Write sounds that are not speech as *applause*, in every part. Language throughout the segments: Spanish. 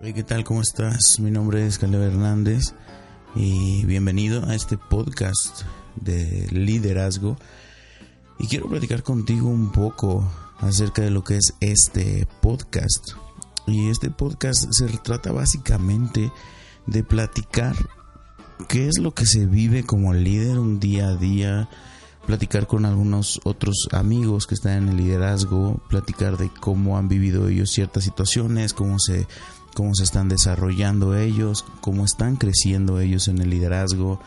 ¿qué tal? ¿Cómo estás? Mi nombre es Caleb Hernández y bienvenido a este podcast de liderazgo. Y quiero platicar contigo un poco acerca de lo que es este podcast. Y este podcast se trata básicamente de platicar qué es lo que se vive como líder un día a día, platicar con algunos otros amigos que están en el liderazgo, platicar de cómo han vivido ellos ciertas situaciones, cómo se cómo se están desarrollando ellos, cómo están creciendo ellos en el liderazgo,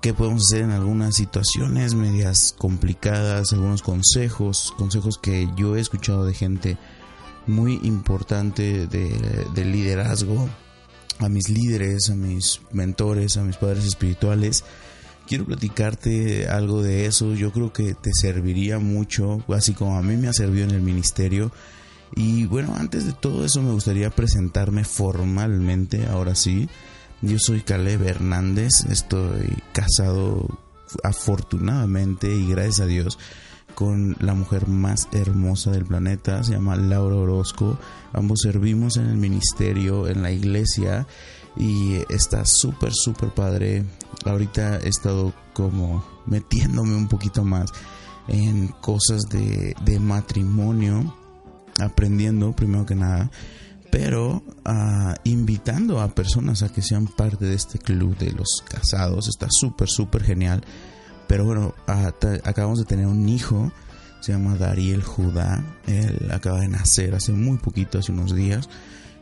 qué podemos hacer en algunas situaciones medias complicadas, algunos consejos, consejos que yo he escuchado de gente muy importante de, liderazgo, a mis líderes, a mis mentores, a mis padres espirituales. Quiero platicarte algo de eso, yo creo que te serviría mucho, así como a mí me ha servido en el ministerio y bueno, antes de todo eso me gustaría presentarme formalmente, ahora sí. Yo soy Caleb Hernández, estoy casado afortunadamente y gracias a Dios con la mujer más hermosa del planeta, se llama Laura Orozco. Ambos servimos en el ministerio, en la iglesia y está súper, súper padre. Ahorita he estado como metiéndome un poquito más en cosas de, de matrimonio aprendiendo primero que nada, pero ah, invitando a personas a que sean parte de este club de los casados. Está súper, súper genial. Pero bueno, ah, acabamos de tener un hijo, se llama Dariel Judá. Él acaba de nacer hace muy poquito, hace unos días.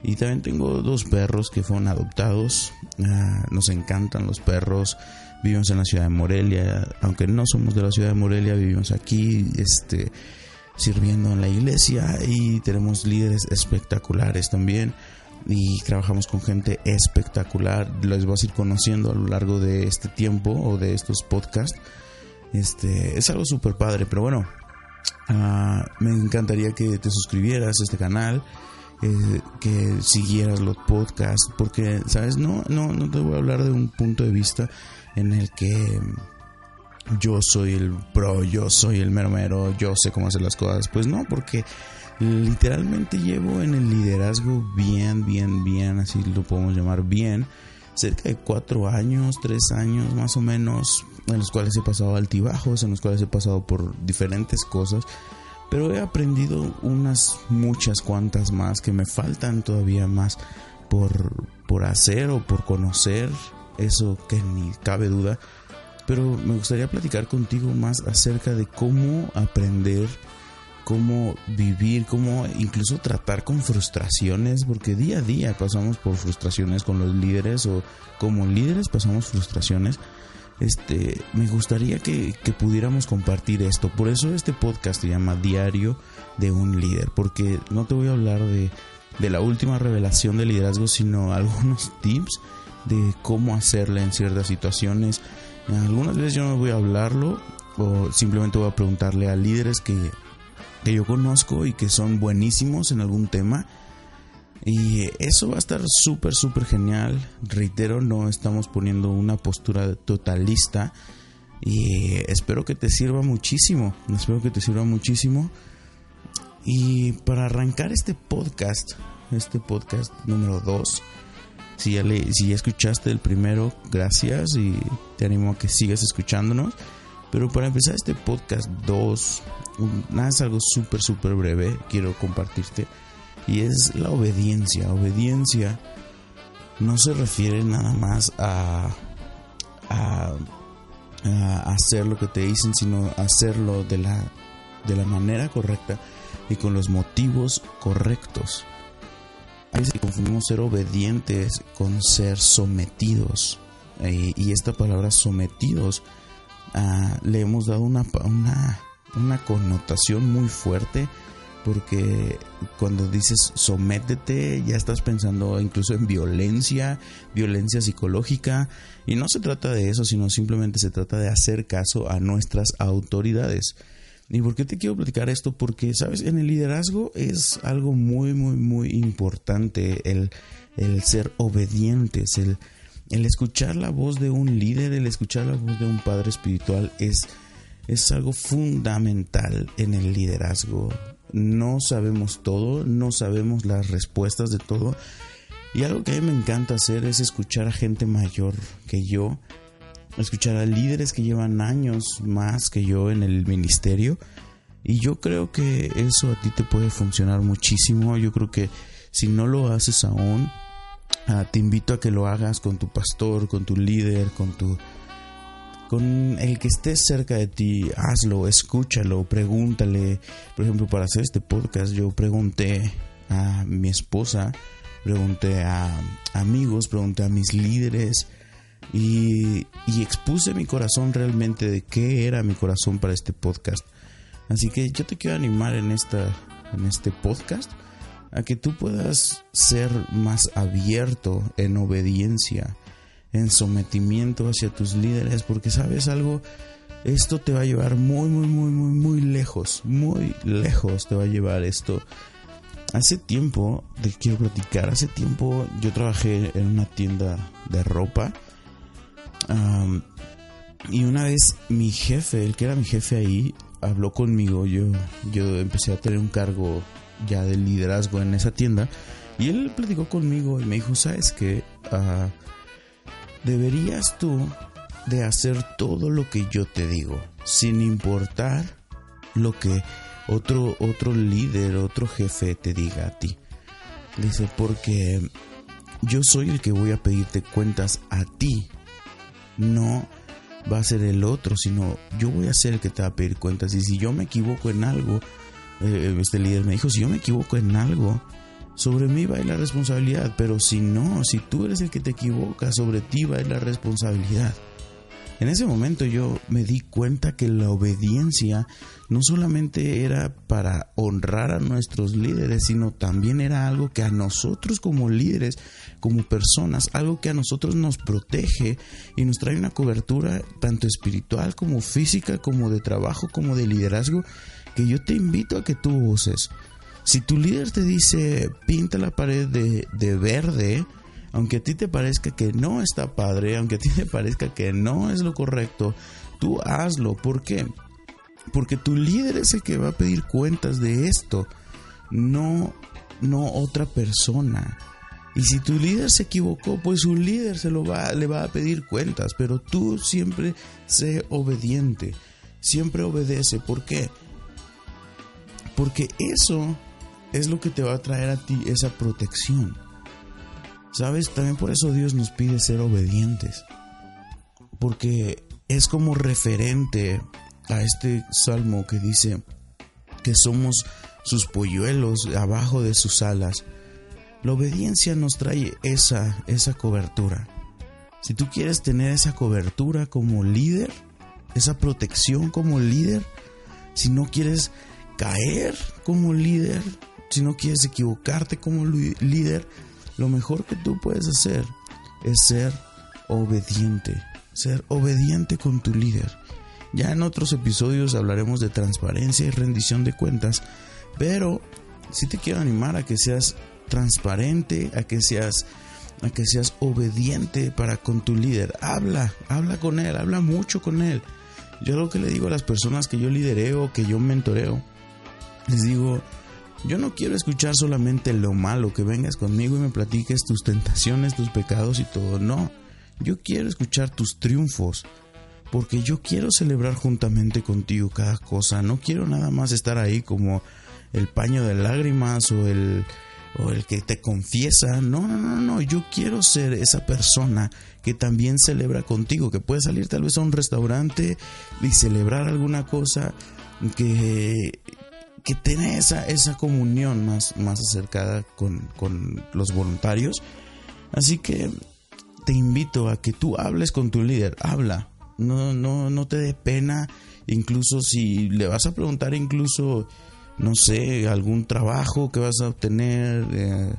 Y también tengo dos perros que fueron adoptados. Ah, nos encantan los perros. Vivimos en la ciudad de Morelia. Aunque no somos de la ciudad de Morelia, vivimos aquí. Este sirviendo en la iglesia y tenemos líderes espectaculares también y trabajamos con gente espectacular. Les vas a ir conociendo a lo largo de este tiempo o de estos podcasts. Este es algo súper padre, pero bueno, ah, me encantaría que te suscribieras a este canal, eh, que siguieras los podcasts, porque sabes, no, no, no te voy a hablar de un punto de vista en el que yo soy el pro, yo soy el mero mero, yo sé cómo hacer las cosas. Pues no, porque literalmente llevo en el liderazgo bien, bien, bien, así lo podemos llamar bien, cerca de cuatro años, tres años más o menos, en los cuales he pasado altibajos, en los cuales he pasado por diferentes cosas, pero he aprendido unas muchas cuantas más que me faltan todavía más por, por hacer o por conocer, eso que ni cabe duda pero me gustaría platicar contigo más acerca de cómo aprender, cómo vivir, cómo incluso tratar con frustraciones, porque día a día pasamos por frustraciones con los líderes o como líderes pasamos frustraciones. Este, me gustaría que, pudiéramos compartir esto. Por eso este podcast se llama Diario de un líder, porque no te voy a hablar de, de la última revelación de liderazgo, sino *laughs* algunos tips de cómo hacerle en ciertas situaciones, algunas veces yo no voy a hablarlo o simplemente voy a preguntarle a líderes que, que yo conozco y que son buenísimos en algún tema. Y eso va a estar súper, súper genial. Reitero, no estamos poniendo una postura totalista. Y espero que te sirva muchísimo. Espero que te sirva muchísimo. Y para arrancar este podcast, este podcast número 2, si ya, si ya escuchaste el primero, gracias y te animo a que sigas escuchándonos. Pero para empezar este podcast 2, nada es algo súper, súper breve, quiero compartirte. Y es la obediencia. Obediencia no se refiere nada más a, a, a hacer lo que te dicen, sino hacerlo de la, de la manera correcta y con los motivos correctos. A veces confundimos ser obedientes con ser sometidos. Eh, y esta palabra sometidos ah, le hemos dado una, una, una connotación muy fuerte porque cuando dices sométete ya estás pensando incluso en violencia, violencia psicológica y no se trata de eso, sino simplemente se trata de hacer caso a nuestras autoridades. ¿Y por qué te quiero platicar esto? Porque, sabes, en el liderazgo es algo muy, muy, muy importante el, ser obedientes, el, el escuchar la voz de un líder, el escuchar la voz de un padre espiritual es, es algo fundamental en el liderazgo. No sabemos todo, no sabemos las respuestas de todo, Y algo que a mí me encanta hacer es escuchar a gente mayor que yo, escuchar a líderes que llevan años más que yo en el ministerio. Y yo creo que eso a ti te puede funcionar muchísimo. Yo creo que si no lo haces aún, ah, te invito a que lo hagas con tu pastor, con tu líder, con tu con el que esté cerca de ti, hazlo, escúchalo, pregúntale. Por ejemplo, para hacer este podcast yo pregunté a mi esposa, pregunté a amigos, pregunté a mis líderes y, expuse mi corazón realmente de qué era mi corazón para este podcast. Así que yo te quiero animar en, esta, en este podcast a que tú puedas ser más abierto en obediencia en sometimiento hacia tus líderes, porque sabes algo, esto te va a llevar muy, muy, muy, muy, muy lejos, muy lejos te va a llevar esto. Hace tiempo, te quiero platicar, hace tiempo yo trabajé en una tienda de ropa y una vez mi jefe, el que era mi jefe ahí, habló conmigo, yo, yo empecé a tener un cargo ya de liderazgo en esa tienda y él platicó conmigo y me dijo, ¿sabes qué? Uh, deberías tú de hacer todo lo que yo te digo, sin importar lo que otro, otro líder, otro jefe te diga a ti. Dice, porque yo soy el que voy a pedirte cuentas a ti. No va a ser el otro, sino yo voy a ser el que te va a pedir cuentas. Y si yo me equivoco en algo, eh, este líder me dijo, si yo me equivoco en algo, sobre mí va a ir la responsabilidad, pero si no, si tú eres el que te equivocas, sobre ti va a ir la responsabilidad. En ese momento yo me di cuenta que la obediencia no solamente era para honrar a nuestros líderes, sino también era algo que a nosotros como líderes, como personas, algo que a nosotros nos protege y nos trae una cobertura tanto espiritual como física, como de trabajo, como de liderazgo, que yo te invito a que tú uses. Si tu líder te dice pinta la pared de, verde, aunque a ti te parezca que no está padre, aunque a ti te parezca que no es lo correcto, tú hazlo. ¿Por qué? Porque tu líder es el que va a pedir cuentas de esto, no, no otra persona. Y si tu líder se equivocó, pues su líder se lo va, le va a pedir cuentas, pero tú siempre sé obediente, siempre obedece. ¿Por qué? Porque eso es lo que te va a traer a ti esa protección. ¿Sabes? También por eso Dios nos pide ser obedientes. Porque es como referente a este salmo que dice que somos sus polluelos abajo de sus alas. La obediencia nos trae esa, esa cobertura. Si tú quieres tener esa cobertura como líder, esa protección como líder, si no quieres caer como líder, si no quieres equivocarte como líder, lo mejor que tú puedes hacer es ser obediente, ser obediente con tu líder. Ya en otros episodios hablaremos de transparencia y rendición de cuentas, pero sí te quiero animar a que seas transparente, a que seas a que seas obediente para con tu líder. Habla, habla con él, habla mucho con él. Yo lo que le digo a las personas que yo lidereo, que yo mentoreo, les digo, yo no quiero escuchar solamente lo malo, que vengas conmigo y me platiques tus tentaciones, tus pecados y todo. No, yo quiero escuchar tus triunfos, porque yo quiero celebrar juntamente contigo cada cosa. No quiero nada más estar ahí como el paño de lágrimas o el, o el que te confiesa. No, no, no, no. Yo quiero ser esa persona que también celebra contigo, que puede salir tal vez a un restaurante y celebrar alguna cosa que que tiene esa, esa comunión más, más acercada con, los voluntarios. Así que te invito a que tú hables con tu líder, habla, no, no, no te dé pena, incluso si le vas a preguntar incluso, no sé, algún trabajo que vas a obtener, eh,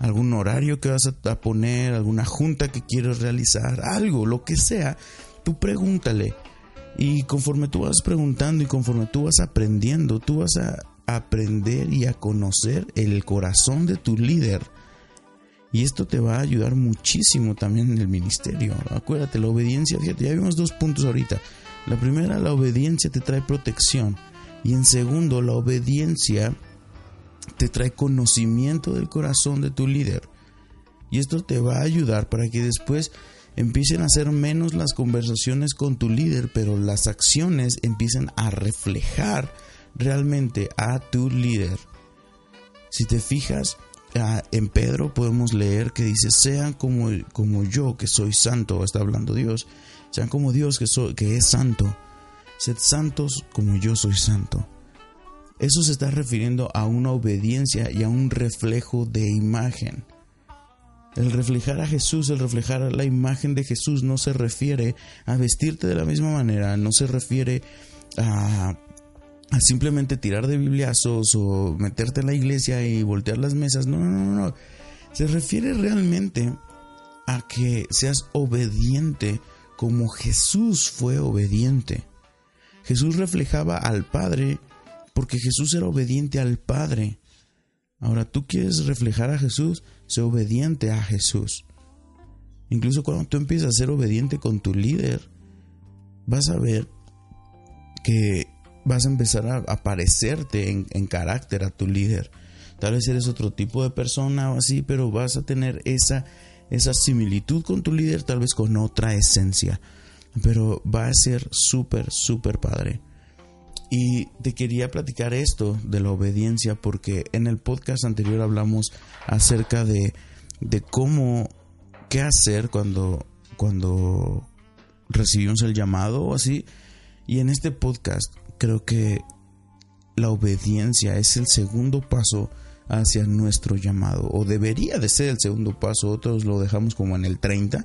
algún horario que vas a poner, alguna junta que quieres realizar, algo, lo que sea, tú pregúntale y conforme tú vas preguntando y conforme tú vas aprendiendo, tú vas a aprender y a conocer el corazón de tu líder. Y esto te va a ayudar muchísimo también en el ministerio. Acuérdate, la obediencia, fíjate, ya vimos dos puntos ahorita. La primera, la obediencia te trae protección. Y en segundo, la obediencia te trae conocimiento del corazón de tu líder. Y esto te va a ayudar para que después empiecen a ser menos las conversaciones con tu líder, pero las acciones empiecen a reflejar realmente a tu líder. Si te fijas, ah, en Pedro podemos leer que dice, sean como, como yo que soy santo, está hablando Dios, sean como Dios que, que es santo, sed santos como yo soy santo. Eso se está refiriendo a una obediencia y a un reflejo de imagen. El reflejar a Jesús, el reflejar la imagen de Jesús no se refiere a vestirte de la misma manera, no se refiere a, simplemente tirar de bibliazos o meterte en la iglesia y voltear las mesas. No, no, no, no. Se refiere realmente a que seas obediente como Jesús fue obediente. Jesús reflejaba al Padre porque Jesús era obediente al Padre. Ahora tú quieres reflejar a Jesús, sé obediente a Jesús. Incluso cuando tú empiezas a ser obediente con tu líder, vas a ver que vas a empezar a, parecerte en, carácter a tu líder. Tal vez eres otro tipo de persona o así, pero vas a tener esa, esa similitud con tu líder, tal vez con otra esencia. Pero va a ser súper, súper padre. Y te quería platicar esto de la obediencia porque en el podcast anterior hablamos acerca de, de cómo, qué hacer cuando, cuando recibimos el llamado o así. Y en este podcast creo que la obediencia es el segundo paso hacia nuestro llamado o debería de ser el segundo paso, otros lo dejamos como en el 30,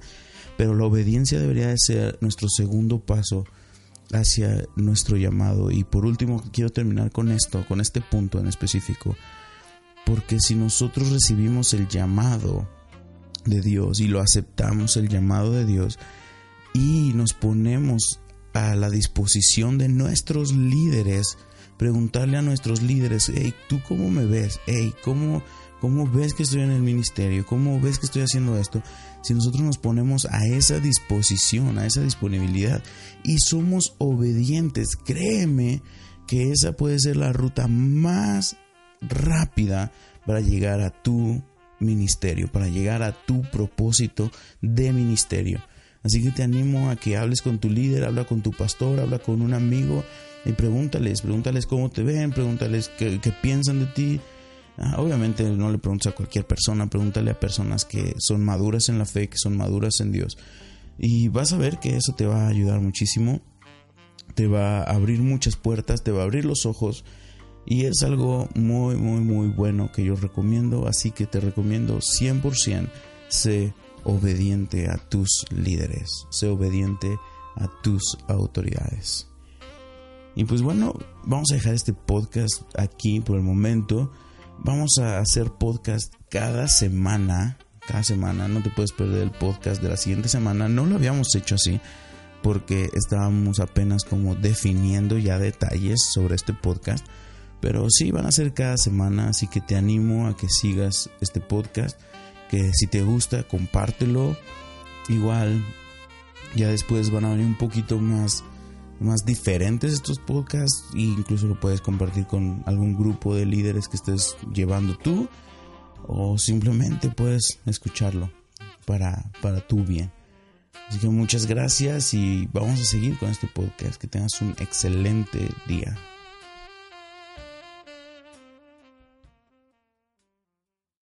pero la obediencia debería de ser nuestro segundo paso hacia nuestro llamado. Y por último, quiero terminar con esto, con este punto en específico. Porque si nosotros recibimos el llamado de Dios y lo aceptamos, el llamado de Dios, y nos ponemos a la disposición de nuestros líderes, preguntarle a nuestros líderes, hey, ¿tú cómo me ves? Hey, ¿cómo, ¿cómo ves que estoy en el ministerio? ¿Cómo ves que estoy haciendo esto? Si nosotros nos ponemos a esa disposición, a esa disponibilidad y somos obedientes, créeme que esa puede ser la ruta más rápida para llegar a tu ministerio, para llegar a tu propósito de ministerio. Así que te animo a que hables con tu líder, habla con tu pastor, habla con un amigo y pregúntales, pregúntales cómo te ven, pregúntales qué, piensan de ti. Ah, obviamente no le preguntes a cualquier persona, pregúntale a personas que son maduras en la fe, que son maduras en Dios. Y vas a ver que eso te va a ayudar muchísimo, te va a abrir muchas puertas, te va a abrir los ojos y es algo muy, muy, muy bueno que yo recomiendo, así que te recomiendo 100% sé obediente a tus líderes, sé obediente a tus autoridades. Y pues bueno, vamos a dejar este podcast aquí por el momento. Vamos a hacer podcast cada semana. Cada semana no te puedes perder el podcast de la siguiente semana. No lo habíamos hecho así porque estábamos apenas como definiendo ya detalles sobre este podcast. Pero sí, van a ser cada semana, así que te animo a que sigas este podcast que si te gusta, compártelo. Igual, ya después van a venir un poquito más, más diferentes estos podcasts e incluso lo puedes compartir con algún grupo de líderes que estés llevando tú o simplemente puedes escucharlo para, para tu bien. Así que muchas gracias y vamos a seguir con este podcast. Que tengas un excelente día.